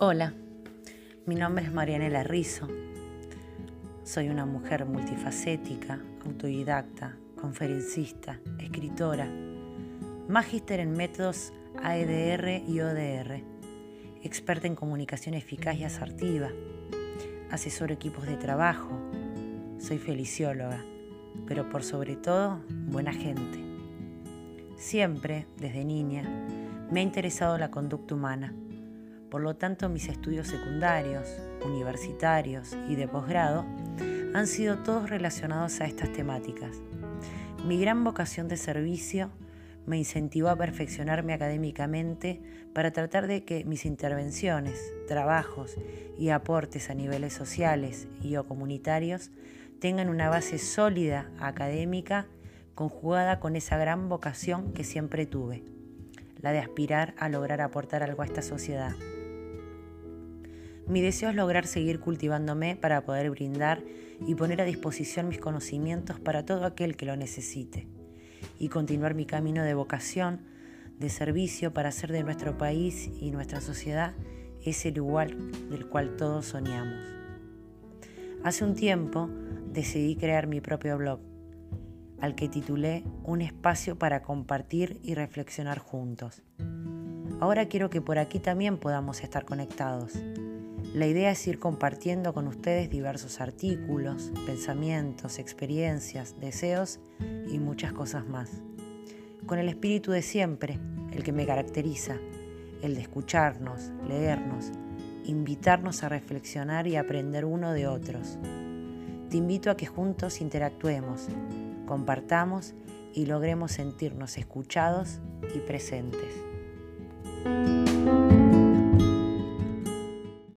Hola, mi nombre es Marianela Rizzo. Soy una mujer multifacética, autodidacta, conferencista, escritora, magíster en métodos AEDR y ODR, experta en comunicación eficaz y asertiva, asesoro equipos de trabajo, soy felicióloga, pero por sobre todo buena gente. Siempre, desde niña, me ha interesado la conducta humana por lo tanto, mis estudios secundarios, universitarios y de posgrado han sido todos relacionados a estas temáticas. Mi gran vocación de servicio me incentivó a perfeccionarme académicamente para tratar de que mis intervenciones, trabajos y aportes a niveles sociales y o comunitarios tengan una base sólida académica conjugada con esa gran vocación que siempre tuve, la de aspirar a lograr aportar algo a esta sociedad. Mi deseo es lograr seguir cultivándome para poder brindar y poner a disposición mis conocimientos para todo aquel que lo necesite y continuar mi camino de vocación, de servicio para hacer de nuestro país y nuestra sociedad ese lugar del cual todos soñamos. Hace un tiempo decidí crear mi propio blog, al que titulé Un espacio para compartir y reflexionar juntos. Ahora quiero que por aquí también podamos estar conectados la idea es ir compartiendo con ustedes diversos artículos, pensamientos, experiencias, deseos y muchas cosas más. Con el espíritu de siempre, el que me caracteriza, el de escucharnos, leernos, invitarnos a reflexionar y aprender uno de otros. Te invito a que juntos interactuemos, compartamos y logremos sentirnos escuchados y presentes.